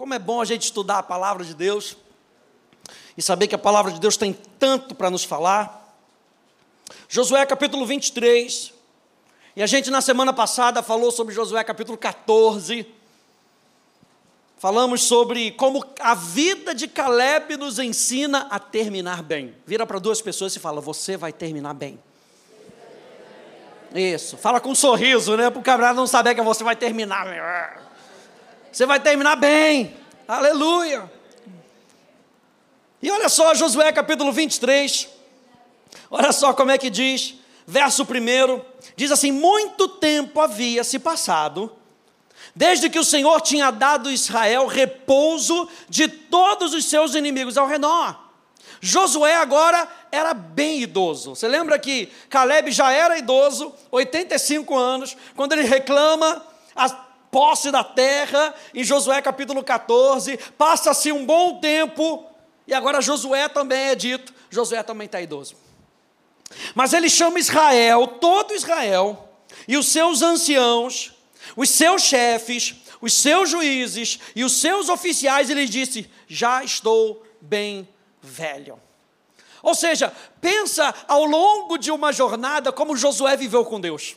Como é bom a gente estudar a palavra de Deus e saber que a palavra de Deus tem tanto para nos falar. Josué capítulo 23. E a gente na semana passada falou sobre Josué capítulo 14. Falamos sobre como a vida de Caleb nos ensina a terminar bem. Vira para duas pessoas e fala: Você vai terminar bem. Isso, fala com um sorriso, né? Para o camarada não saber que você vai terminar. Você vai terminar bem. Aleluia. E olha só, Josué capítulo 23. Olha só como é que diz, verso 1. Diz assim: Muito tempo havia se passado, desde que o Senhor tinha dado a Israel repouso de todos os seus inimigos ao redor. Josué agora era bem idoso. Você lembra que Caleb já era idoso, 85 anos, quando ele reclama a posse da terra, em Josué capítulo 14, passa-se um bom tempo, e agora Josué também é dito, Josué também está idoso. Mas ele chama Israel, todo Israel, e os seus anciãos, os seus chefes, os seus juízes e os seus oficiais, ele disse: Já estou bem velho. Ou seja, pensa ao longo de uma jornada como Josué viveu com Deus.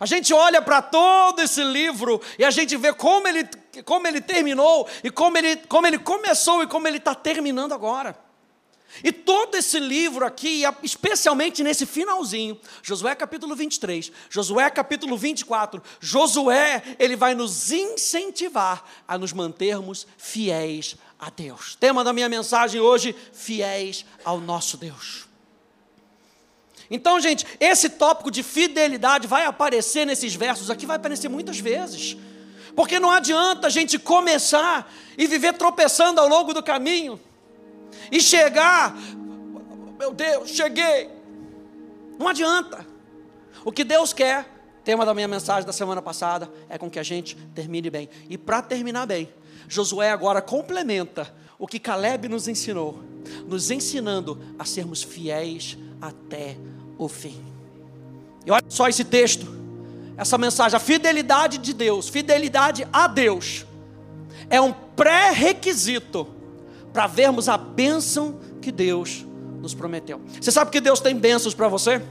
A gente olha para todo esse livro e a gente vê como ele, como ele terminou e como ele, como ele começou e como ele está terminando agora. E todo esse livro aqui, especialmente nesse finalzinho, Josué capítulo 23, Josué capítulo 24, Josué, ele vai nos incentivar a nos mantermos fiéis a Deus. Tema da minha mensagem hoje: fiéis ao nosso Deus. Então, gente, esse tópico de fidelidade vai aparecer nesses versos aqui, vai aparecer muitas vezes. Porque não adianta a gente começar e viver tropeçando ao longo do caminho e chegar, meu Deus, cheguei. Não adianta. O que Deus quer, tema da minha mensagem da semana passada, é com que a gente termine bem. E para terminar bem, Josué agora complementa o que Caleb nos ensinou, nos ensinando a sermos fiéis até o fim. E olha só esse texto, essa mensagem, a fidelidade de Deus, fidelidade a Deus, é um pré-requisito para vermos a bênção que Deus nos prometeu. Você sabe que Deus tem bênçãos para você?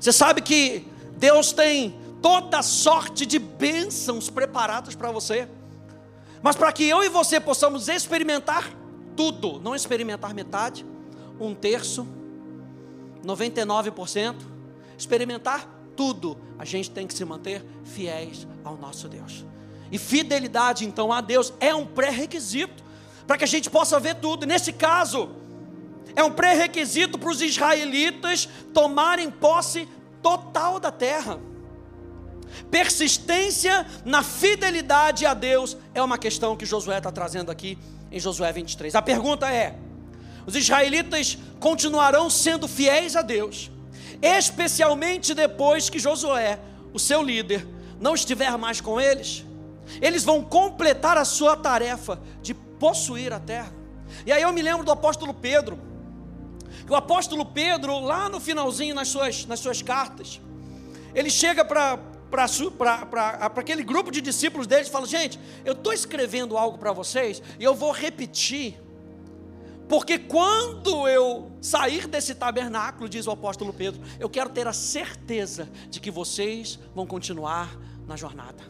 Você sabe que Deus tem toda sorte de bênçãos preparadas para você? Mas para que eu e você possamos experimentar tudo, não experimentar metade, um terço, 99%, experimentar tudo, a gente tem que se manter fiéis ao nosso Deus. E fidelidade, então, a Deus é um pré-requisito para que a gente possa ver tudo. Nesse caso, é um pré-requisito para os israelitas tomarem posse total da terra. Persistência na fidelidade a Deus é uma questão que Josué está trazendo aqui em Josué 23. A pergunta é: os israelitas continuarão sendo fiéis a Deus, especialmente depois que Josué, o seu líder, não estiver mais com eles? Eles vão completar a sua tarefa de possuir a terra. E aí eu me lembro do apóstolo Pedro, o apóstolo Pedro, lá no finalzinho nas suas, nas suas cartas, ele chega para para aquele grupo de discípulos deles e fala: Gente, eu estou escrevendo algo para vocês e eu vou repetir, porque quando eu sair desse tabernáculo, diz o apóstolo Pedro, eu quero ter a certeza de que vocês vão continuar na jornada.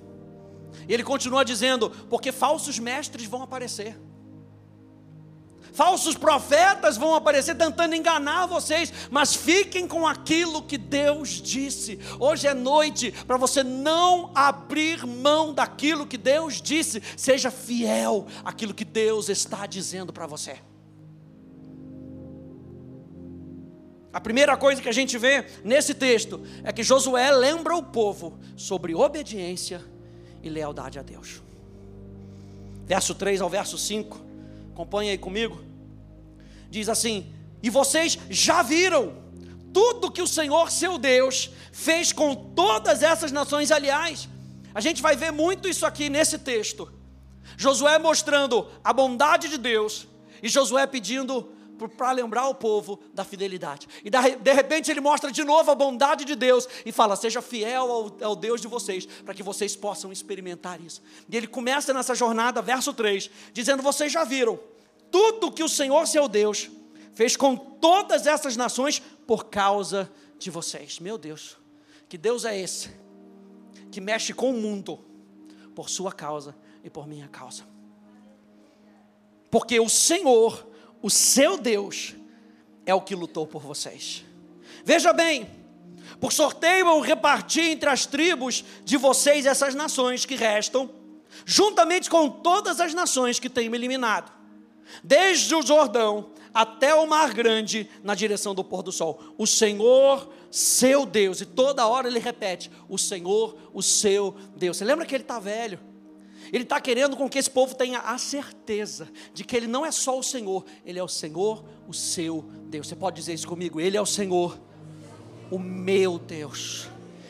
E ele continua dizendo: Porque falsos mestres vão aparecer. Falsos profetas vão aparecer tentando enganar vocês, mas fiquem com aquilo que Deus disse. Hoje é noite para você não abrir mão daquilo que Deus disse. Seja fiel àquilo que Deus está dizendo para você. A primeira coisa que a gente vê nesse texto é que Josué lembra o povo sobre obediência e lealdade a Deus. Verso 3 ao verso 5 acompanha aí comigo. Diz assim: E vocês já viram tudo que o Senhor seu Deus fez com todas essas nações. Aliás, a gente vai ver muito isso aqui nesse texto. Josué mostrando a bondade de Deus e Josué pedindo para lembrar o povo da fidelidade. E de repente ele mostra de novo a bondade de Deus e fala: seja fiel ao, ao Deus de vocês, para que vocês possam experimentar isso. E ele começa nessa jornada, verso 3, dizendo: Vocês já viram tudo que o Senhor seu Deus fez com todas essas nações por causa de vocês. Meu Deus, que Deus é esse que mexe com o mundo por sua causa e por minha causa. Porque o Senhor, o seu Deus, é o que lutou por vocês. Veja bem, por sorteio eu reparti entre as tribos de vocês essas nações que restam, juntamente com todas as nações que tenho eliminado, desde o Jordão até o mar grande na direção do pôr do sol. O Senhor, seu Deus, e toda hora ele repete: O Senhor, o seu Deus. Você lembra que ele está velho? Ele está querendo com que esse povo tenha a certeza de que ele não é só o Senhor, ele é o Senhor, o seu Deus. Você pode dizer isso comigo? Ele é o Senhor, o meu Deus.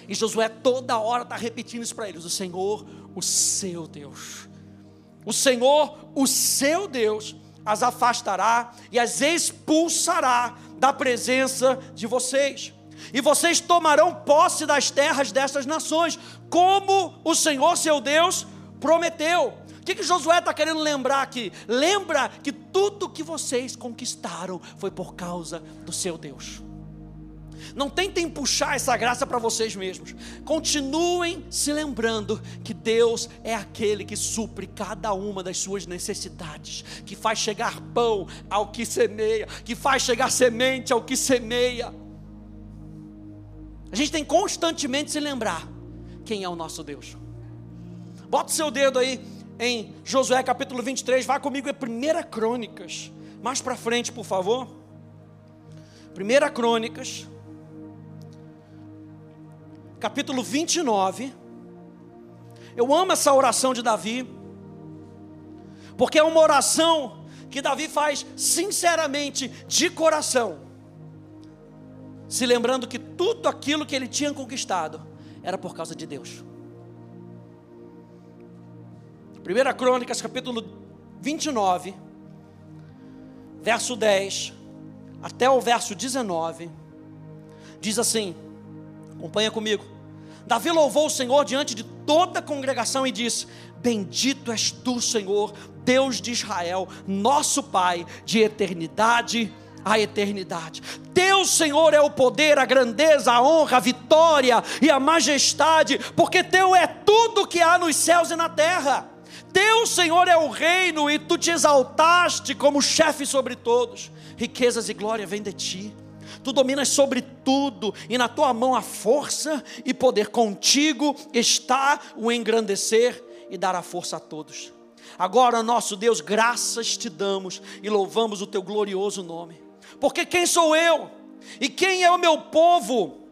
E Josué toda hora está repetindo isso para eles: o Senhor, o seu Deus. O Senhor, o seu Deus, as afastará e as expulsará da presença de vocês. E vocês tomarão posse das terras dessas nações, como o Senhor seu Deus prometeu. O que, que Josué está querendo lembrar aqui? Lembra que tudo que vocês conquistaram foi por causa do seu Deus. Não tentem puxar essa graça para vocês mesmos. Continuem se lembrando que Deus é aquele que supre cada uma das suas necessidades, que faz chegar pão ao que semeia, que faz chegar semente ao que semeia. A gente tem constantemente se lembrar quem é o nosso Deus. Bota o seu dedo aí em Josué capítulo 23, vá comigo, é 1 Crônicas. Mais para frente, por favor. 1 Crônicas, capítulo 29. Eu amo essa oração de Davi, porque é uma oração que Davi faz sinceramente, de coração, se lembrando que tudo aquilo que ele tinha conquistado era por causa de Deus. 1 Crônicas, capítulo 29, verso 10 até o verso 19, diz assim: acompanha comigo. Davi louvou o Senhor diante de toda a congregação e disse: Bendito és tu, Senhor, Deus de Israel, nosso Pai, de eternidade a eternidade. Teu Senhor é o poder, a grandeza, a honra, a vitória e a majestade, porque teu é tudo que há nos céus e na terra. Teu Senhor é o reino e tu te exaltaste como chefe sobre todos. Riquezas e glória vêm de ti tu dominas sobre tudo, e na tua mão a força e poder. Contigo está o engrandecer e dar a força a todos. Agora, nosso Deus, graças te damos e louvamos o teu glorioso nome. Porque quem sou eu e quem é o meu povo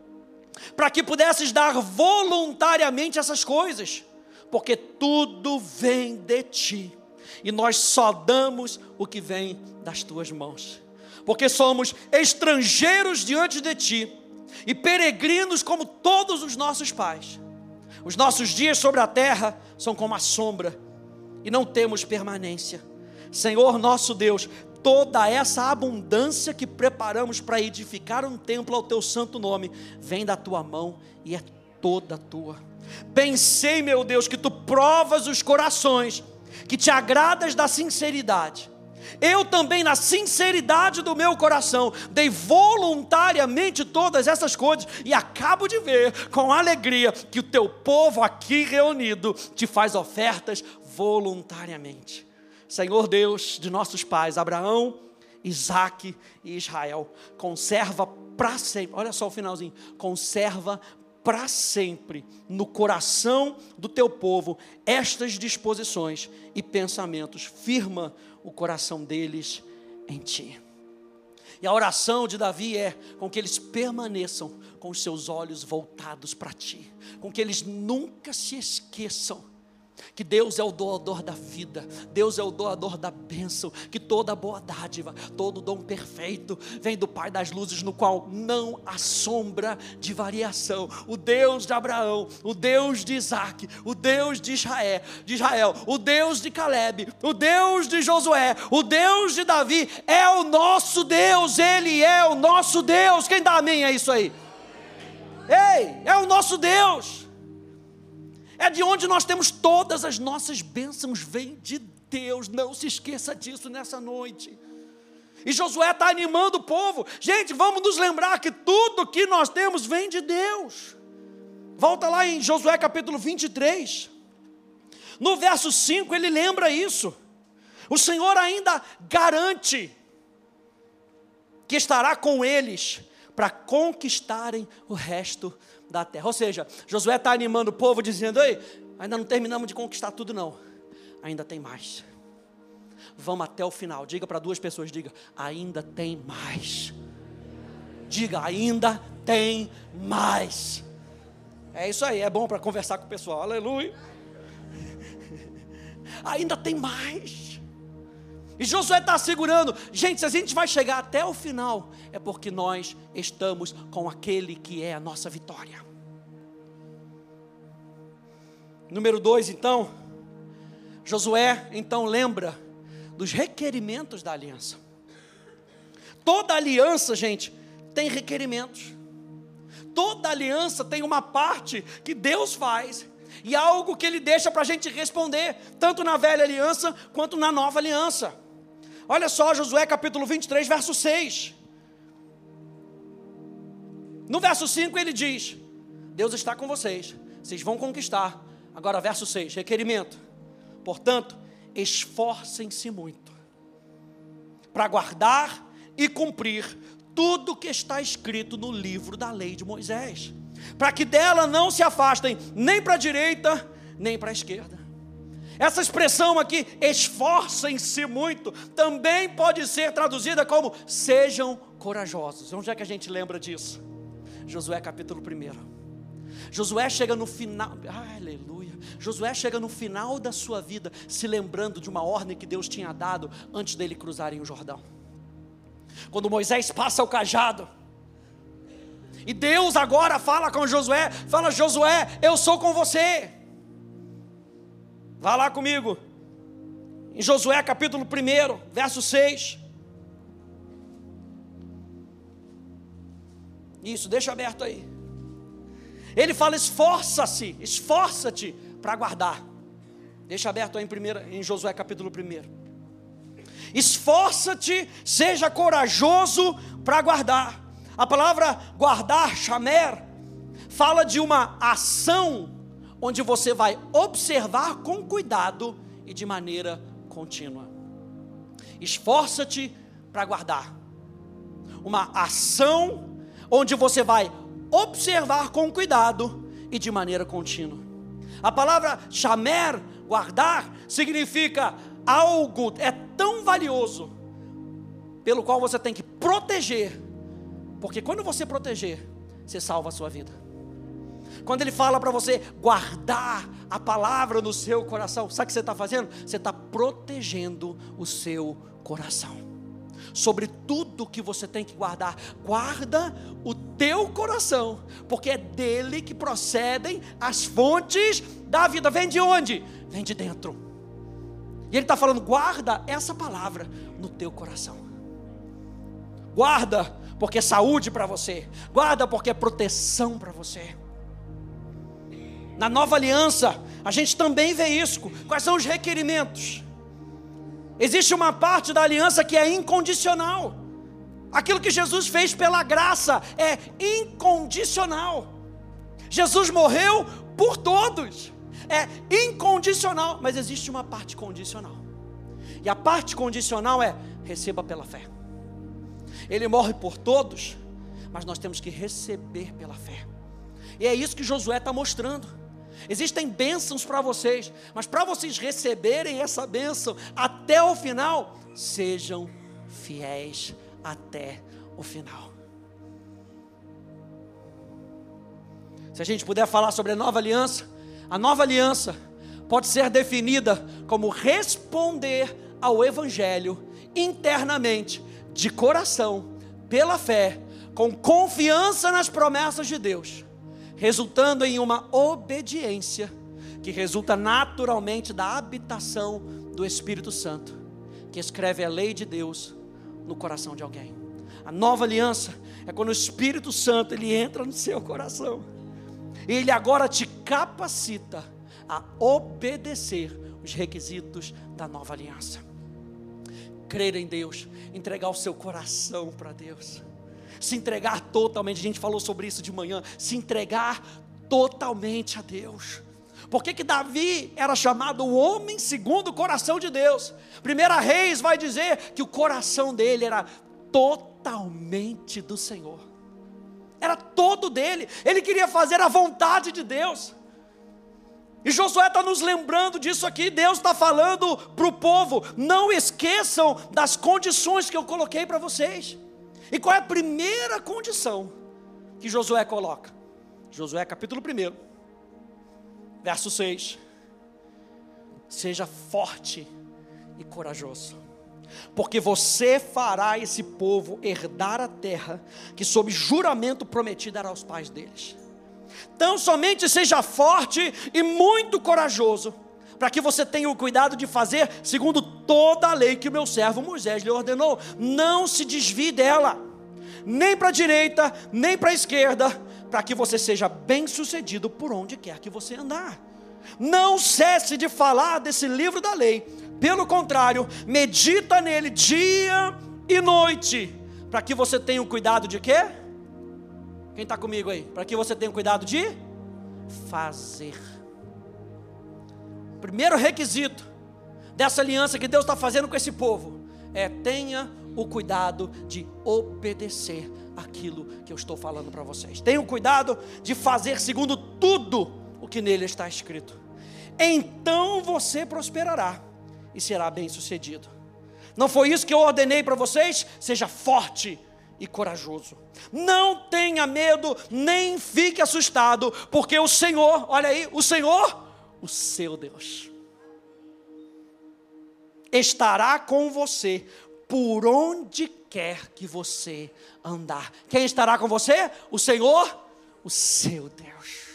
para que pudesses dar voluntariamente essas coisas? Porque tudo vem de ti e nós só damos o que vem das tuas mãos porque somos estrangeiros diante de ti e peregrinos como todos os nossos pais. Os nossos dias sobre a terra são como a sombra e não temos permanência. Senhor nosso Deus, toda essa abundância que preparamos para edificar um templo ao teu santo nome vem da tua mão e é toda tua. Bem sei, meu Deus, que tu provas os corações, que te agradas da sinceridade eu também, na sinceridade do meu coração, dei voluntariamente todas essas coisas e acabo de ver com alegria que o teu povo aqui reunido te faz ofertas voluntariamente. Senhor Deus de nossos pais, Abraão, Isaac e Israel, conserva para sempre, olha só o finalzinho, conserva para sempre no coração do teu povo estas disposições e pensamentos, firma o coração deles em ti. E a oração de Davi é com que eles permaneçam com os seus olhos voltados para ti, com que eles nunca se esqueçam que Deus é o doador da vida, Deus é o doador da bênção, que toda boa dádiva, todo dom perfeito vem do Pai das luzes, no qual não há sombra de variação. O Deus de Abraão, o Deus de Isaac, o Deus de Israel, de Israel, o Deus de Caleb, o Deus de Josué, o Deus de Davi, é o nosso Deus, Ele é o nosso Deus. Quem dá amém é isso aí? Ei, é o nosso Deus é de onde nós temos todas as nossas bênçãos, vem de Deus, não se esqueça disso nessa noite. E Josué está animando o povo, gente, vamos nos lembrar que tudo que nós temos vem de Deus. Volta lá em Josué capítulo 23, no verso 5 ele lembra isso. O Senhor ainda garante que estará com eles para conquistarem o resto da terra. Ou seja, Josué está animando o povo, dizendo: Ei, ainda não terminamos de conquistar tudo, não. Ainda tem mais. Vamos até o final. Diga para duas pessoas: diga, ainda tem mais. Diga, ainda tem mais. É isso aí, é bom para conversar com o pessoal. Aleluia. ainda tem mais. E Josué está segurando. Gente, se a gente vai chegar até o final, é porque nós estamos com aquele que é a nossa vitória. Número dois, então, Josué então lembra dos requerimentos da aliança. Toda aliança, gente, tem requerimentos. Toda aliança tem uma parte que Deus faz e algo que Ele deixa para a gente responder, tanto na velha aliança quanto na nova aliança. Olha só, Josué capítulo 23, verso 6. No verso 5 ele diz: Deus está com vocês, vocês vão conquistar. Agora, verso 6, requerimento. Portanto, esforcem-se muito para guardar e cumprir tudo que está escrito no livro da lei de Moisés, para que dela não se afastem nem para a direita, nem para a esquerda essa expressão aqui, esforcem-se muito, também pode ser traduzida como sejam corajosos. Onde é que a gente lembra disso? Josué capítulo 1. Josué chega no final, aleluia. Josué chega no final da sua vida, se lembrando de uma ordem que Deus tinha dado antes dele cruzarem o Jordão. Quando Moisés passa o cajado, e Deus agora fala com Josué, fala: Josué, eu sou com você. Vá lá comigo. Em Josué capítulo 1, verso 6. Isso, deixa aberto aí. Ele fala: esforça-se, esforça-te para guardar. Deixa aberto aí em, primeira, em Josué capítulo 1. Esforça-te, seja corajoso para guardar. A palavra guardar, chamer, fala de uma ação onde você vai observar com cuidado e de maneira contínua. Esforça-te para guardar. Uma ação onde você vai observar com cuidado e de maneira contínua. A palavra chamer, guardar, significa algo é tão valioso pelo qual você tem que proteger, porque quando você proteger, você salva a sua vida. Quando ele fala para você guardar a palavra no seu coração, sabe o que você está fazendo? Você está protegendo o seu coração. Sobre tudo que você tem que guardar, guarda o teu coração, porque é dele que procedem as fontes da vida. Vem de onde? Vem de dentro. E ele está falando: guarda essa palavra no teu coração. Guarda, porque é saúde para você. Guarda, porque é proteção para você. Na nova aliança, a gente também vê isso. Quais são os requerimentos? Existe uma parte da aliança que é incondicional. Aquilo que Jesus fez pela graça é incondicional. Jesus morreu por todos. É incondicional, mas existe uma parte condicional. E a parte condicional é receba pela fé. Ele morre por todos, mas nós temos que receber pela fé. E é isso que Josué está mostrando. Existem bênçãos para vocês, mas para vocês receberem essa bênção até o final, sejam fiéis até o final. Se a gente puder falar sobre a nova aliança, a nova aliança pode ser definida como responder ao Evangelho internamente, de coração, pela fé, com confiança nas promessas de Deus, resultando em uma obediência que resulta naturalmente da habitação do Espírito Santo, que escreve a lei de Deus no coração de alguém. A nova aliança é quando o Espírito Santo ele entra no seu coração. E ele agora te capacita a obedecer os requisitos da nova aliança. Crer em Deus, entregar o seu coração para Deus, se entregar totalmente. A gente falou sobre isso de manhã. Se entregar totalmente a Deus. Por que, que Davi era chamado o homem segundo o coração de Deus? Primeira Reis vai dizer que o coração dele era totalmente do Senhor. Era todo dele. Ele queria fazer a vontade de Deus. E Josué está nos lembrando disso aqui. Deus está falando para o povo: não esqueçam das condições que eu coloquei para vocês. E qual é a primeira condição que Josué coloca? Josué capítulo 1, verso 6. Seja forte e corajoso, porque você fará esse povo herdar a terra que, sob juramento prometido, era aos pais deles. Então, somente seja forte e muito corajoso, para que você tenha o cuidado de fazer segundo toda a lei que o meu servo Moisés lhe ordenou. Não se desvie dela, nem para a direita, nem para a esquerda, para que você seja bem sucedido por onde quer que você andar. Não cesse de falar desse livro da lei, pelo contrário, medita nele dia e noite, para que você tenha o cuidado de quê? Quem está comigo aí? Para que você tenha cuidado de fazer. Primeiro requisito dessa aliança que Deus está fazendo com esse povo é tenha o cuidado de obedecer aquilo que eu estou falando para vocês. Tenha o cuidado de fazer segundo tudo o que nele está escrito. Então você prosperará e será bem sucedido. Não foi isso que eu ordenei para vocês? Seja forte e corajoso. Não tenha medo, nem fique assustado, porque o Senhor, olha aí, o Senhor, o seu Deus, estará com você por onde quer que você andar. Quem estará com você? O Senhor, o seu Deus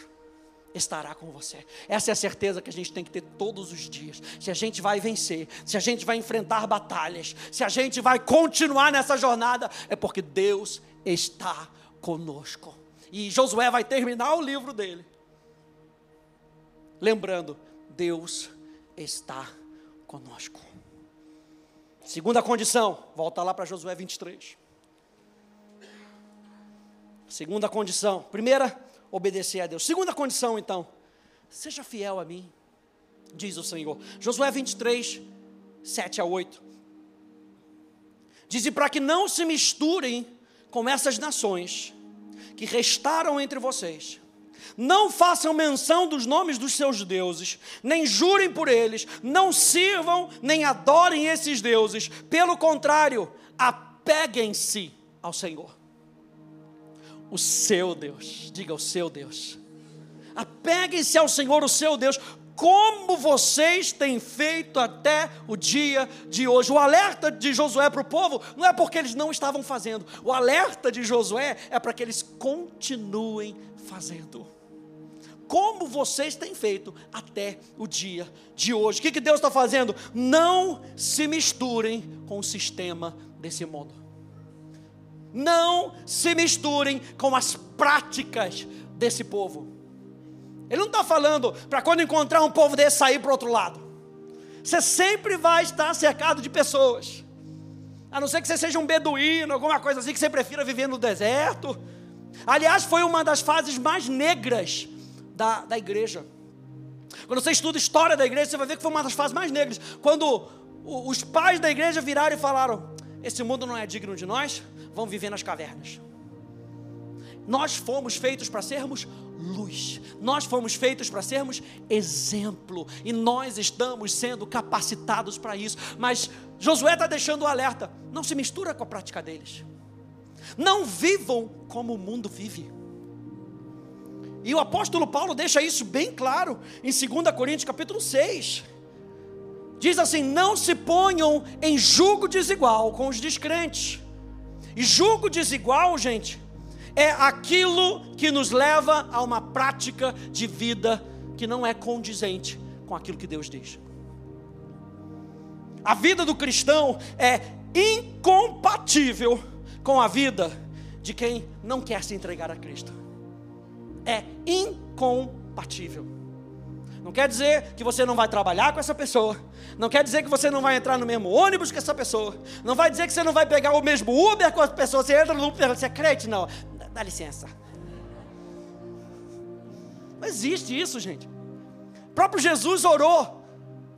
estará com você. Essa é a certeza que a gente tem que ter todos os dias. Se a gente vai vencer, se a gente vai enfrentar batalhas, se a gente vai continuar nessa jornada, é porque Deus está conosco. E Josué vai terminar o livro dele. Lembrando, Deus está conosco. Segunda condição, volta lá para Josué 23. Segunda condição. Primeira, obedecer a Deus. Segunda condição, então, seja fiel a mim, diz o Senhor. Josué 23, 7 a 8. Diz: E para que não se misturem com essas nações que restaram entre vocês, não façam menção dos nomes dos seus deuses, nem jurem por eles, não sirvam nem adorem esses deuses, pelo contrário, apeguem-se ao Senhor o seu Deus. Diga o seu Deus. Apeguem-se ao Senhor, o seu Deus, como vocês têm feito até o dia de hoje. O alerta de Josué para o povo não é porque eles não estavam fazendo, o alerta de Josué é para que eles continuem fazendo. Como vocês têm feito até o dia de hoje. O que, que Deus está fazendo? Não se misturem com o sistema desse mundo não se misturem com as práticas desse povo. Ele não está falando para quando encontrar um povo desse sair para o outro lado. Você sempre vai estar cercado de pessoas. A não ser que você seja um beduíno, alguma coisa assim que você prefira viver no deserto. Aliás, foi uma das fases mais negras da, da igreja. Quando você estuda história da igreja, você vai ver que foi uma das fases mais negras. Quando os pais da igreja viraram e falaram: Esse mundo não é digno de nós, vão viver nas cavernas. Nós fomos feitos para sermos luz, nós fomos feitos para sermos exemplo, e nós estamos sendo capacitados para isso. Mas Josué está deixando o alerta: não se mistura com a prática deles, não vivam como o mundo vive. E o apóstolo Paulo deixa isso bem claro em 2 Coríntios capítulo 6. Diz assim: não se ponham em julgo desigual com os descrentes. E julgo desigual, gente, é aquilo que nos leva a uma prática de vida que não é condizente com aquilo que Deus diz. A vida do cristão é incompatível com a vida de quem não quer se entregar a Cristo. É incompatível. Não quer dizer que você não vai trabalhar com essa pessoa. Não quer dizer que você não vai entrar no mesmo ônibus que essa pessoa. Não vai dizer que você não vai pegar o mesmo Uber com a pessoa. Você entra no Uber, você é crente? Não. Dá, dá licença. Não existe isso, gente. O próprio Jesus orou.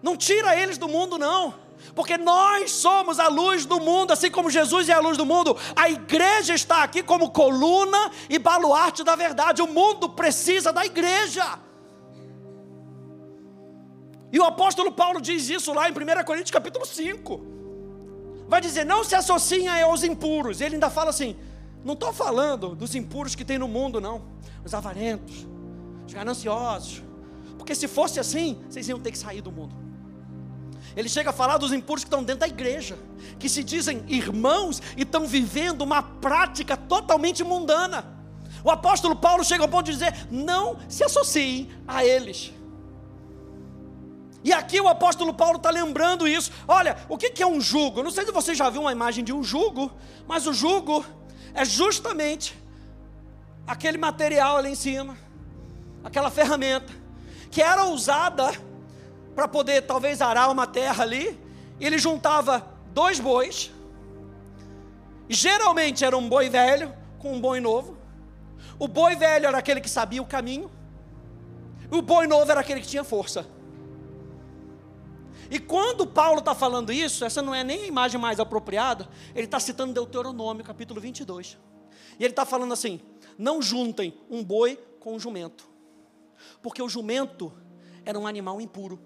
Não tira eles do mundo, não. Porque nós somos a luz do mundo, assim como Jesus é a luz do mundo. A igreja está aqui como coluna e baluarte da verdade. O mundo precisa da igreja. E o apóstolo Paulo diz isso lá em 1 Coríntios capítulo 5. Vai dizer: não se associem aos impuros. Ele ainda fala assim: não estou falando dos impuros que tem no mundo, não. Os avarentos, os gananciosos. Porque se fosse assim, vocês iam ter que sair do mundo. Ele chega a falar dos impuros que estão dentro da igreja, que se dizem irmãos e estão vivendo uma prática totalmente mundana. O apóstolo Paulo chega ao ponto de dizer: não se associem a eles. E aqui o apóstolo Paulo está lembrando isso. Olha, o que é um jugo? Não sei se você já viu uma imagem de um jugo, mas o jugo é justamente aquele material ali em cima, aquela ferramenta, que era usada para poder talvez arar uma terra ali. Ele juntava dois bois, e geralmente era um boi velho com um boi novo. O boi velho era aquele que sabia o caminho, e o boi novo era aquele que tinha força. E quando Paulo está falando isso, essa não é nem a imagem mais apropriada, ele está citando Deuteronômio, capítulo 22. E ele está falando assim: não juntem um boi com um jumento, porque o jumento era um animal impuro.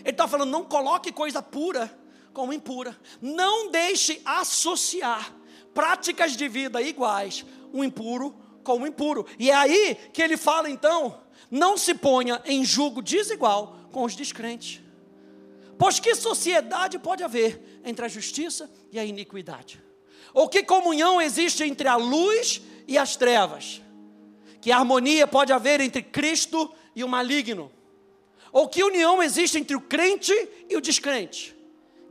Ele está falando: não coloque coisa pura com impura, não deixe associar práticas de vida iguais, um impuro com um impuro. E é aí que ele fala então: não se ponha em julgo desigual com os descrentes. Pois que sociedade pode haver entre a justiça e a iniquidade? Ou que comunhão existe entre a luz e as trevas? Que harmonia pode haver entre Cristo e o maligno? Ou que união existe entre o crente e o descrente?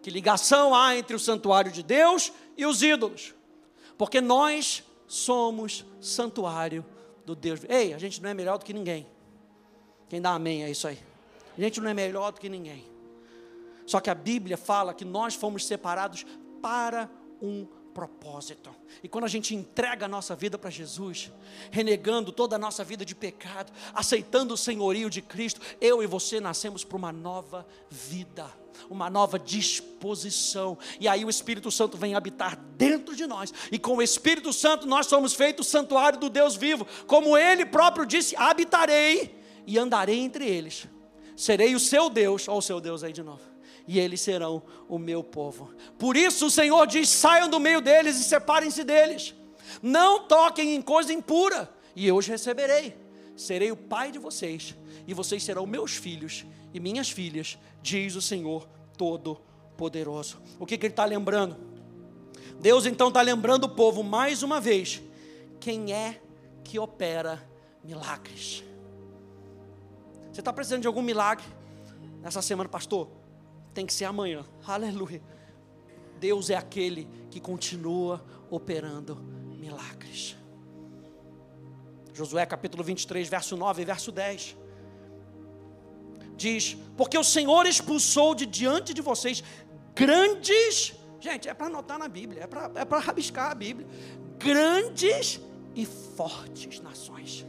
Que ligação há entre o santuário de Deus e os ídolos? Porque nós somos santuário do Deus. Ei, a gente não é melhor do que ninguém. Quem dá amém é isso aí. A gente não é melhor do que ninguém. Só que a Bíblia fala que nós fomos separados para um propósito. E quando a gente entrega a nossa vida para Jesus, renegando toda a nossa vida de pecado, aceitando o senhorio de Cristo, eu e você nascemos para uma nova vida, uma nova disposição. E aí o Espírito Santo vem habitar dentro de nós. E com o Espírito Santo nós somos feitos santuário do Deus vivo, como ele próprio disse: habitarei e andarei entre eles. Serei o seu Deus, ou o seu Deus aí de novo e eles serão o meu povo. Por isso o Senhor diz: saiam do meio deles e separem-se deles. Não toquem em coisa impura, e eu os receberei. Serei o pai de vocês, e vocês serão meus filhos e minhas filhas, diz o Senhor Todo-Poderoso. O que, que ele está lembrando? Deus então está lembrando o povo mais uma vez: quem é que opera milagres? Você está precisando de algum milagre nessa semana, pastor? Tem que ser amanhã. Aleluia. Deus é aquele que continua operando milagres. Josué capítulo 23, verso 9 e verso 10. Diz: Porque o Senhor expulsou de diante de vocês grandes, gente, é para anotar na Bíblia, é para é rabiscar a Bíblia, grandes e fortes nações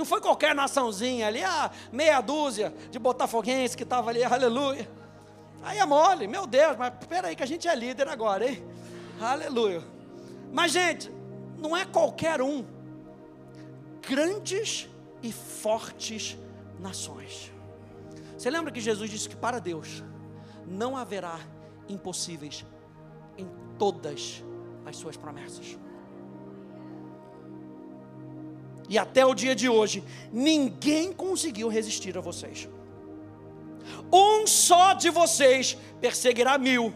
não foi qualquer naçãozinha ali, a meia dúzia de botafoguense que estava ali, aleluia. Aí é mole, meu Deus, mas espera aí que a gente é líder agora, hein? Aleluia. Mas, gente, não é qualquer um. Grandes e fortes nações. Você lembra que Jesus disse que para Deus não haverá impossíveis em todas as suas promessas. E até o dia de hoje, ninguém conseguiu resistir a vocês. Um só de vocês perseguirá mil,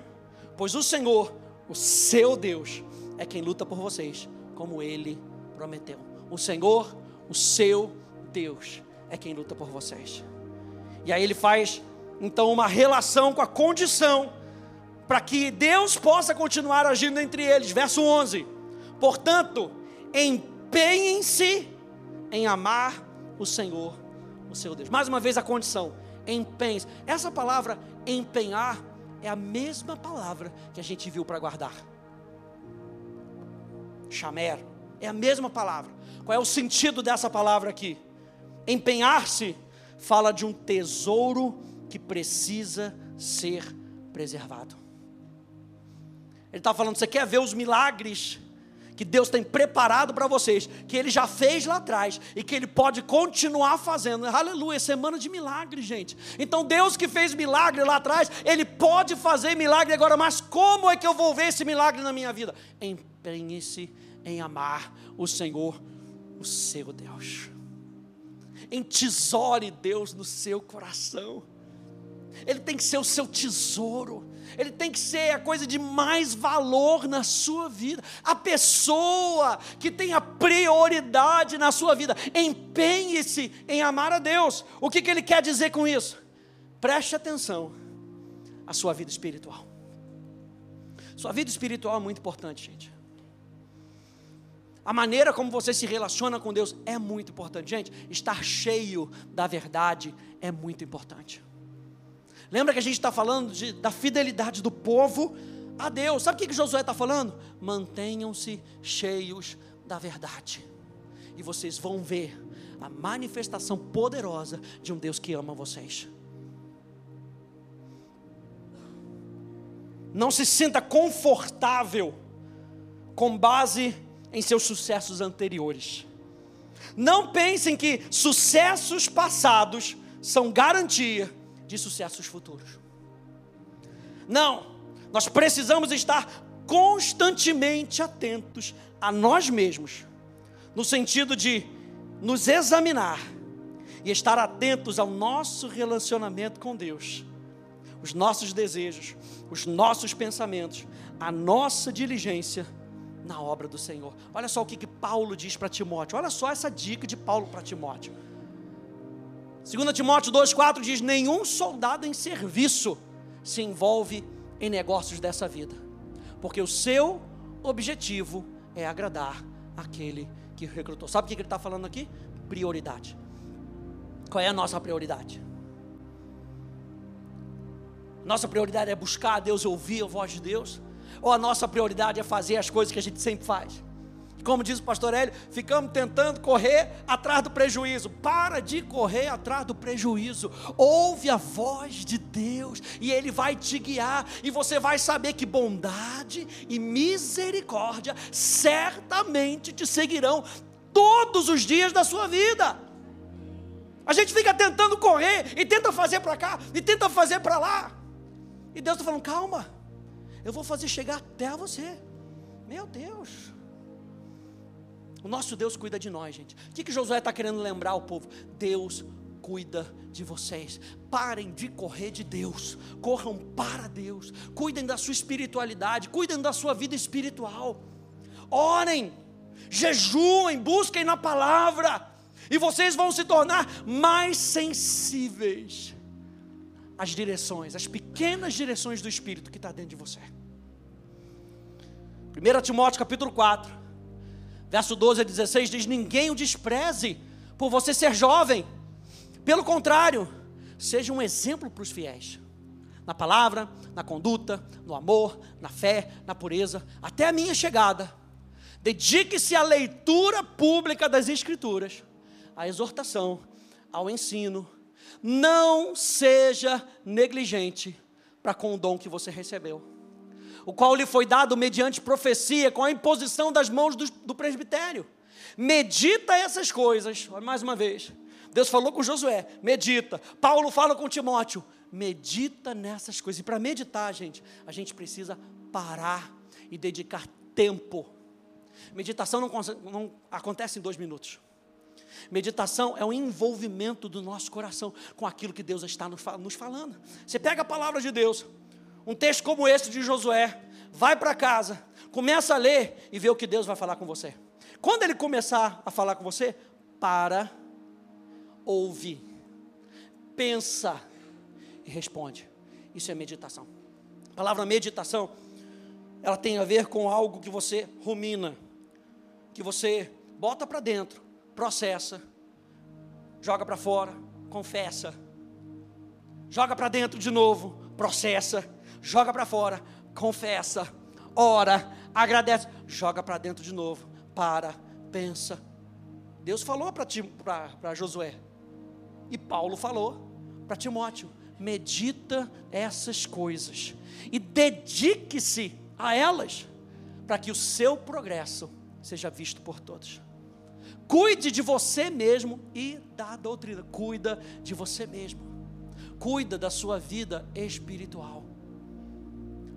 pois o Senhor, o seu Deus, é quem luta por vocês, como ele prometeu. O Senhor, o seu Deus, é quem luta por vocês. E aí ele faz então uma relação com a condição para que Deus possa continuar agindo entre eles. Verso 11: Portanto, empenhem-se em amar o Senhor, o seu Deus. Mais uma vez a condição: empenhe-se. Essa palavra empenhar é a mesma palavra que a gente viu para guardar. Chamer, é a mesma palavra. Qual é o sentido dessa palavra aqui? Empenhar-se fala de um tesouro que precisa ser preservado. Ele está falando: você quer ver os milagres que Deus tem preparado para vocês, que Ele já fez lá atrás e que Ele pode continuar fazendo. Aleluia, semana de milagre, gente. Então, Deus que fez milagre lá atrás, Ele pode fazer milagre agora, mas como é que eu vou ver esse milagre na minha vida? Empenhe-se em amar o Senhor, o seu Deus. Entesoure Deus no seu coração. Ele tem que ser o seu tesouro ele tem que ser a coisa de mais valor na sua vida, a pessoa que tem a prioridade na sua vida. Empenhe-se em amar a Deus. O que, que ele quer dizer com isso? Preste atenção à sua vida espiritual. Sua vida espiritual é muito importante, gente. A maneira como você se relaciona com Deus é muito importante. Gente, estar cheio da verdade é muito importante. Lembra que a gente está falando de, da fidelidade do povo a Deus. Sabe o que, que Josué está falando? Mantenham-se cheios da verdade. E vocês vão ver a manifestação poderosa de um Deus que ama vocês. Não se sinta confortável com base em seus sucessos anteriores. Não pensem que sucessos passados são garantia de sucessos futuros. Não, nós precisamos estar constantemente atentos a nós mesmos, no sentido de nos examinar e estar atentos ao nosso relacionamento com Deus, os nossos desejos, os nossos pensamentos, a nossa diligência na obra do Senhor. Olha só o que, que Paulo diz para Timóteo, olha só essa dica de Paulo para Timóteo. 2 Timóteo 2,4 diz: Nenhum soldado em serviço se envolve em negócios dessa vida, porque o seu objetivo é agradar aquele que recrutou. Sabe o que ele está falando aqui? Prioridade. Qual é a nossa prioridade? Nossa prioridade é buscar a Deus ouvir a voz de Deus? Ou a nossa prioridade é fazer as coisas que a gente sempre faz? Como diz o pastor Hélio, ficamos tentando correr atrás do prejuízo. Para de correr atrás do prejuízo. Ouve a voz de Deus e Ele vai te guiar. E você vai saber que bondade e misericórdia certamente te seguirão todos os dias da sua vida. A gente fica tentando correr e tenta fazer para cá e tenta fazer para lá. E Deus está falando: calma, eu vou fazer chegar até você. Meu Deus. O nosso Deus cuida de nós, gente. O que, que Josué está querendo lembrar ao povo? Deus cuida de vocês. Parem de correr de Deus. Corram para Deus. Cuidem da sua espiritualidade. Cuidem da sua vida espiritual. Orem. Jejuem. Busquem na palavra. E vocês vão se tornar mais sensíveis às direções, às pequenas direções do Espírito que está dentro de você. 1 Timóteo capítulo 4 Verso 12 a 16 diz: Ninguém o despreze por você ser jovem. Pelo contrário, seja um exemplo para os fiéis. Na palavra, na conduta, no amor, na fé, na pureza, até a minha chegada. Dedique-se à leitura pública das Escrituras, à exortação, ao ensino. Não seja negligente para com o dom que você recebeu o qual lhe foi dado mediante profecia, com a imposição das mãos do, do presbitério. Medita essas coisas, olha mais uma vez. Deus falou com Josué, medita. Paulo fala com Timóteo, medita nessas coisas. E para meditar, gente, a gente precisa parar e dedicar tempo. Meditação não, não acontece em dois minutos. Meditação é um envolvimento do nosso coração com aquilo que Deus está nos falando. Você pega a palavra de Deus, um texto como esse de Josué, vai para casa, começa a ler e vê o que Deus vai falar com você. Quando ele começar a falar com você, para, ouve, pensa e responde. Isso é meditação. A palavra meditação, ela tem a ver com algo que você rumina, que você bota para dentro, processa, joga para fora, confessa, joga para dentro de novo, processa, joga para fora, confessa, ora, agradece, joga para dentro de novo, para, pensa. Deus falou para Josué, e Paulo falou para Timóteo: medita essas coisas e dedique-se a elas, para que o seu progresso seja visto por todos. Cuide de você mesmo e da doutrina. Cuida de você mesmo. Cuida da sua vida espiritual.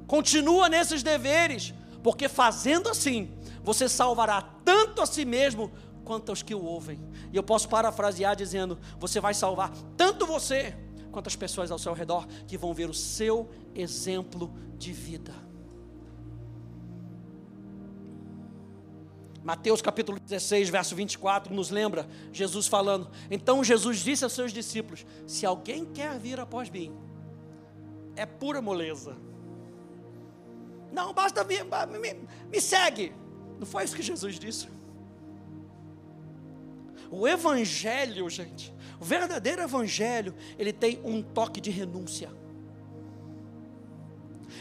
Continua nesses deveres, porque fazendo assim, você salvará tanto a si mesmo quanto aos que o ouvem. E eu posso parafrasear dizendo: você vai salvar tanto você quanto as pessoas ao seu redor que vão ver o seu exemplo de vida. Mateus capítulo 16, verso 24, nos lembra Jesus falando. Então Jesus disse aos seus discípulos: Se alguém quer vir após mim, é pura moleza. Não, basta vir, me, me segue. Não foi isso que Jesus disse. O Evangelho, gente, o verdadeiro Evangelho, ele tem um toque de renúncia.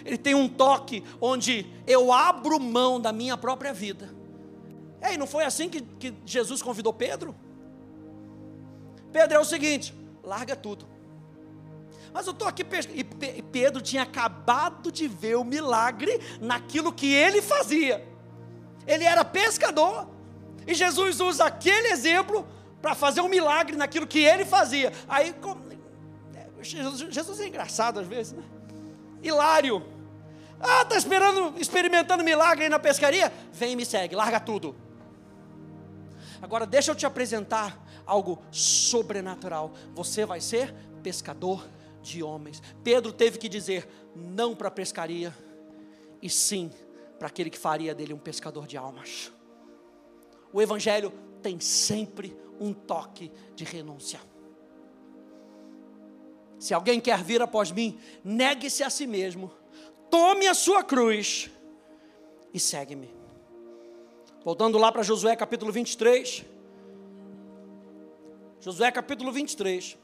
Ele tem um toque onde eu abro mão da minha própria vida Ei, não foi assim que, que Jesus convidou Pedro? Pedro é o seguinte: larga tudo. Mas eu estou aqui, e Pedro tinha acabado de ver o milagre naquilo que ele fazia. Ele era pescador, e Jesus usa aquele exemplo para fazer um milagre naquilo que ele fazia. Aí, Jesus é engraçado às vezes, né? Hilário. Ah, está esperando, experimentando milagre aí na pescaria? Vem e me segue, larga tudo. Agora deixa eu te apresentar algo sobrenatural. Você vai ser pescador de homens. Pedro teve que dizer não para a pescaria e sim para aquele que faria dele um pescador de almas. O evangelho tem sempre um toque de renúncia. Se alguém quer vir após mim, negue-se a si mesmo, tome a sua cruz e segue-me. Voltando lá para Josué capítulo 23. Josué capítulo 23.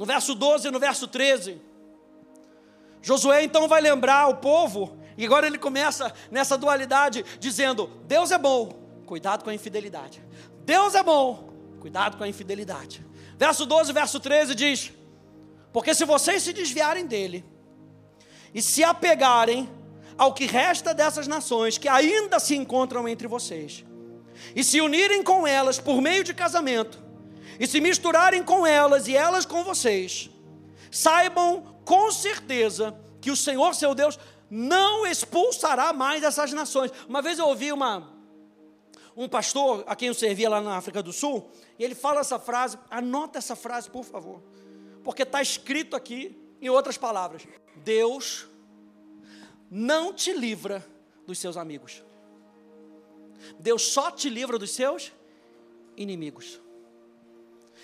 No verso 12 e no verso 13. Josué então vai lembrar o povo, e agora ele começa nessa dualidade, dizendo: Deus é bom, cuidado com a infidelidade. Deus é bom, cuidado com a infidelidade. Verso 12, verso 13 diz: Porque se vocês se desviarem dele, e se apegarem ao que resta dessas nações que ainda se encontram entre vocês, e se unirem com elas por meio de casamento, e se misturarem com elas e elas com vocês, saibam com certeza que o Senhor seu Deus não expulsará mais essas nações. Uma vez eu ouvi uma, um pastor a quem eu servia lá na África do Sul, e ele fala essa frase, anota essa frase, por favor, porque está escrito aqui em outras palavras: Deus não te livra dos seus amigos. Deus só te livra dos seus inimigos.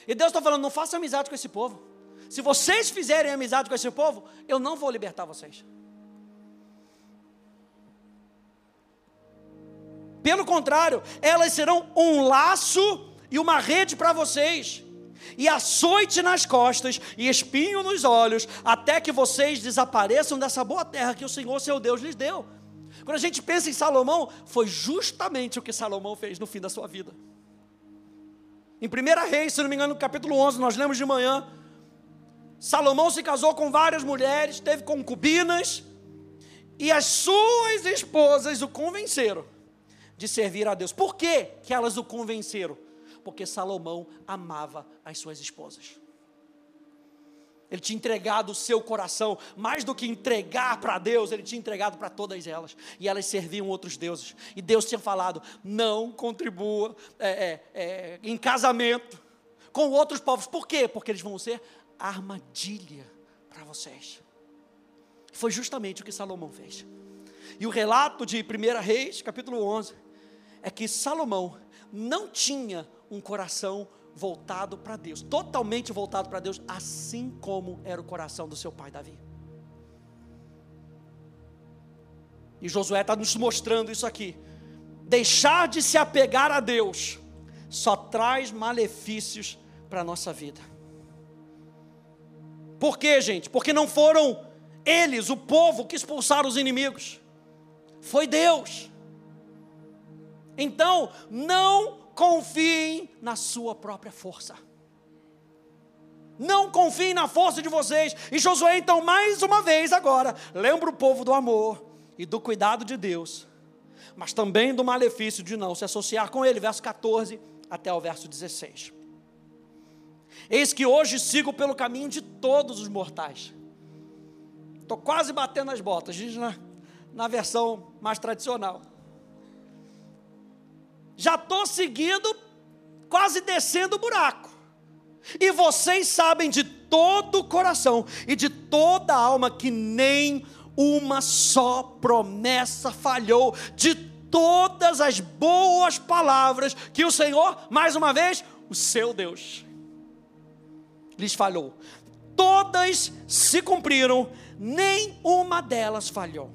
E Deus está falando: não faça amizade com esse povo. Se vocês fizerem amizade com esse povo, eu não vou libertar vocês. Pelo contrário, elas serão um laço e uma rede para vocês e açoite nas costas e espinho nos olhos, até que vocês desapareçam dessa boa terra que o Senhor seu Deus lhes deu. Quando a gente pensa em Salomão, foi justamente o que Salomão fez no fim da sua vida. Em 1 Reis, se não me engano, no capítulo 11, nós lemos de manhã, Salomão se casou com várias mulheres, teve concubinas, e as suas esposas o convenceram de servir a Deus. Por que, que elas o convenceram? porque Salomão amava as suas esposas. Ele tinha entregado o seu coração, mais do que entregar para Deus, ele tinha entregado para todas elas. E elas serviam outros deuses. E Deus tinha falado: não contribua é, é, é, em casamento com outros povos. Por quê? Porque eles vão ser armadilha para vocês. Foi justamente o que Salomão fez. E o relato de 1 Reis, capítulo 11, é que Salomão não tinha um coração voltado para Deus, totalmente voltado para Deus, assim como era o coração do seu pai Davi. E Josué está nos mostrando isso aqui. Deixar de se apegar a Deus só traz malefícios para a nossa vida. Por quê, gente? Porque não foram eles, o povo, que expulsaram os inimigos. Foi Deus. Então, não confiem na sua própria força. Não confiem na força de vocês. E Josué, então, mais uma vez agora, lembra o povo do amor e do cuidado de Deus, mas também do malefício de não se associar com ele. Verso 14 até o verso 16. Eis que hoje sigo pelo caminho de todos os mortais. Estou quase batendo as botas, diz na, na versão mais tradicional já estou seguindo, quase descendo o buraco. E vocês sabem de todo o coração e de toda a alma que nem uma só promessa falhou, de todas as boas palavras que o Senhor, mais uma vez, o seu Deus, lhes falhou. Todas se cumpriram, nem uma delas falhou.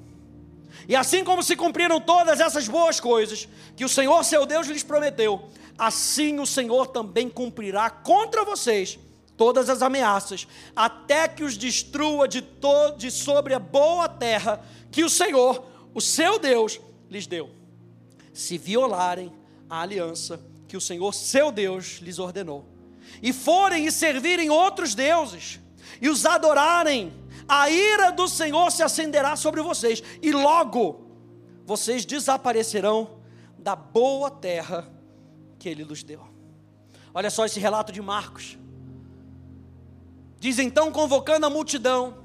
E assim como se cumpriram todas essas boas coisas que o Senhor seu Deus lhes prometeu, assim o Senhor também cumprirá contra vocês todas as ameaças, até que os destrua de, de sobre a boa terra que o Senhor, o seu Deus, lhes deu. Se violarem a aliança que o Senhor, seu Deus, lhes ordenou, e forem e servirem outros deuses, e os adorarem, a ira do Senhor se acenderá sobre vocês, e logo vocês desaparecerão da boa terra que Ele nos deu. Olha só esse relato de Marcos. Diz então, convocando a multidão,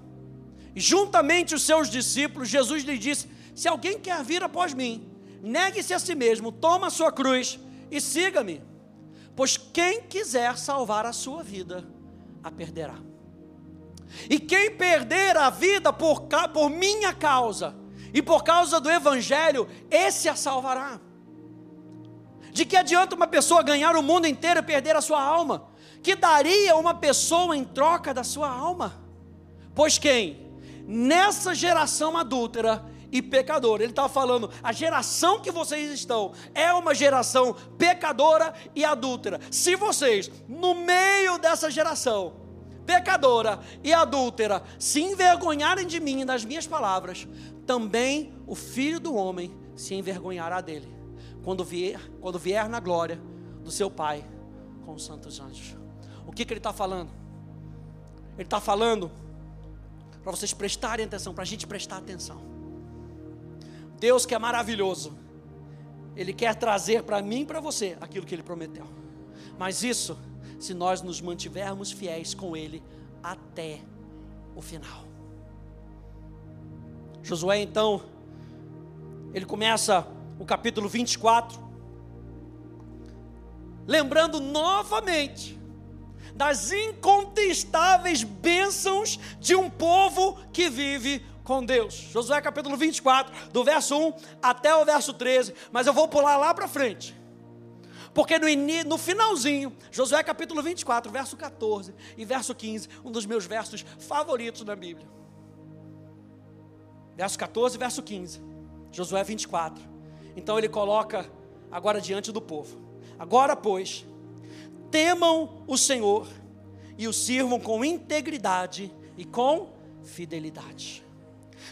juntamente os seus discípulos, Jesus lhe disse: Se alguém quer vir após mim, negue-se a si mesmo, toma a sua cruz e siga-me. Pois quem quiser salvar a sua vida, a perderá. E quem perder a vida por, por minha causa e por causa do Evangelho, esse a salvará. De que adianta uma pessoa ganhar o mundo inteiro e perder a sua alma? Que daria uma pessoa em troca da sua alma? Pois quem? Nessa geração adúltera e pecadora, ele está falando, a geração que vocês estão é uma geração pecadora e adúltera. Se vocês, no meio dessa geração, pecadora e adúltera se envergonharem de mim e das minhas palavras, também o filho do homem se envergonhará dele, quando vier, quando vier na glória do seu Pai com os santos anjos. O que, que ele está falando? Ele está falando para vocês prestarem atenção, para a gente prestar atenção. Deus que é maravilhoso, Ele quer trazer para mim e para você aquilo que Ele prometeu. Mas isso se nós nos mantivermos fiéis com Ele até o final. Josué, então, ele começa o capítulo 24, lembrando novamente das incontestáveis bênçãos de um povo que vive com Deus. Josué capítulo 24, do verso 1 até o verso 13, mas eu vou pular lá para frente. Porque no, no finalzinho, Josué capítulo 24, verso 14 e verso 15, um dos meus versos favoritos na Bíblia. Verso 14 e verso 15. Josué 24. Então ele coloca agora diante do povo. Agora, pois, temam o Senhor e o sirvam com integridade e com fidelidade.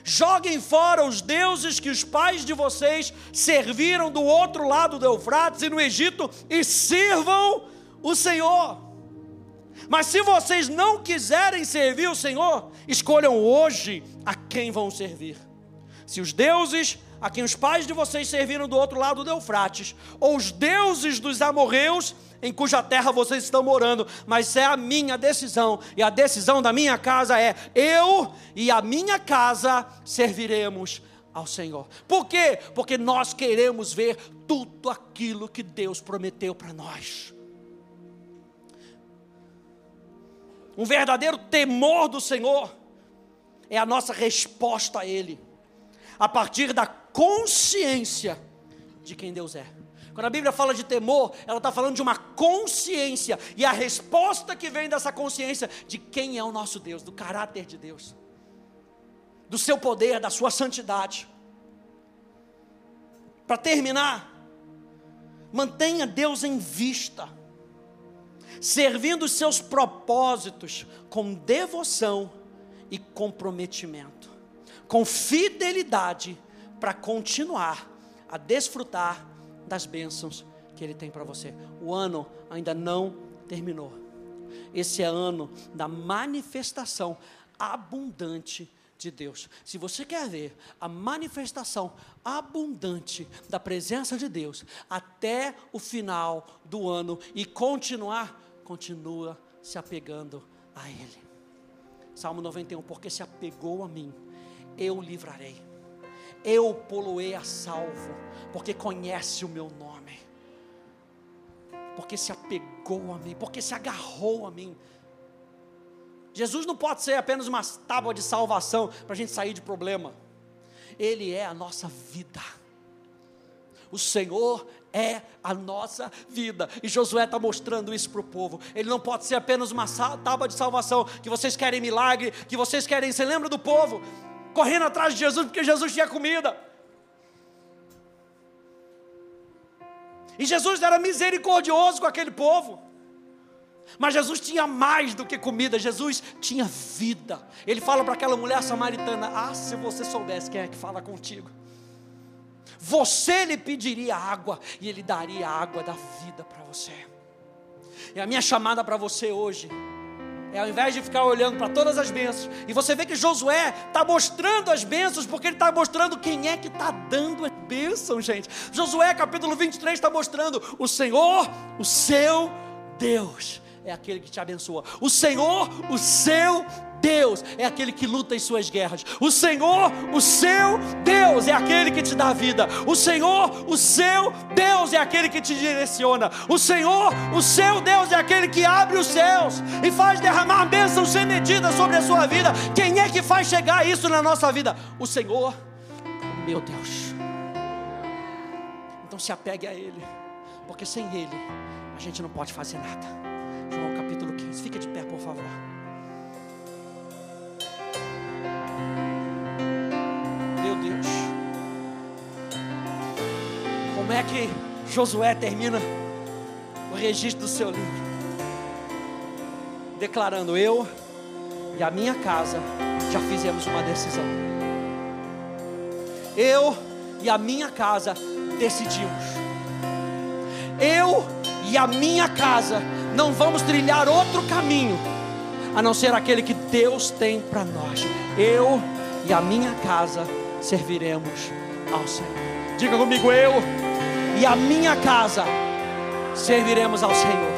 Joguem fora os deuses que os pais de vocês serviram do outro lado do Eufrates e no Egito e sirvam o Senhor. Mas se vocês não quiserem servir o Senhor, escolham hoje a quem vão servir. Se os deuses a quem os pais de vocês serviram do outro lado do Eufrates, ou os deuses dos amorreus em cuja terra vocês estão morando, mas é a minha decisão, e a decisão da minha casa é: eu e a minha casa serviremos ao Senhor. Por quê? Porque nós queremos ver tudo aquilo que Deus prometeu para nós. Um verdadeiro temor do Senhor é a nossa resposta a Ele, a partir da consciência de quem Deus é. Quando a Bíblia fala de temor, ela está falando de uma consciência, e a resposta que vem dessa consciência de quem é o nosso Deus, do caráter de Deus, do seu poder, da sua santidade. Para terminar, mantenha Deus em vista, servindo os seus propósitos com devoção e comprometimento, com fidelidade, para continuar a desfrutar das bênçãos que Ele tem para você. O ano ainda não terminou. Esse é ano da manifestação abundante de Deus. Se você quer ver a manifestação abundante da presença de Deus até o final do ano e continuar, continua se apegando a Ele. Salmo 91, porque se apegou a mim, eu livrarei eu poloei a salvo, porque conhece o meu nome, porque se apegou a mim, porque se agarrou a mim. Jesus não pode ser apenas uma tábua de salvação para a gente sair de problema, Ele é a nossa vida. O Senhor é a nossa vida. E Josué está mostrando isso para o povo. Ele não pode ser apenas uma tábua de salvação. Que vocês querem milagre, que vocês querem. Você lembra do povo? Correndo atrás de Jesus porque Jesus tinha comida. E Jesus era misericordioso com aquele povo. Mas Jesus tinha mais do que comida, Jesus tinha vida. Ele fala para aquela mulher samaritana: Ah, se você soubesse quem é que fala contigo, você lhe pediria água e ele daria a água da vida para você. E a minha chamada para você hoje é ao invés de ficar olhando para todas as bênçãos, e você vê que Josué está mostrando as bênçãos, porque ele está mostrando quem é que está dando as bênçãos, gente. Josué capítulo 23 está mostrando o Senhor, o seu Deus, é aquele que te abençoa. O Senhor, o seu Deus é aquele que luta em suas guerras. O Senhor, o seu Deus, é aquele que te dá vida. O Senhor, o seu Deus, é aquele que te direciona. O Senhor, o seu Deus, é aquele que abre os céus e faz derramar bênçãos sem medida sobre a sua vida. Quem é que faz chegar isso na nossa vida? O Senhor, meu Deus. Então se apegue a Ele, porque sem Ele a gente não pode fazer nada. 15. Fica de pé, por favor. Meu Deus. Como é que Josué termina o registro do seu livro? Declarando: Eu e a minha casa já fizemos uma decisão. Eu e a minha casa decidimos. Eu e a minha casa não vamos trilhar outro caminho a não ser aquele que Deus tem para nós. Eu e a minha casa serviremos ao Senhor. Diga comigo, eu e a minha casa serviremos ao Senhor.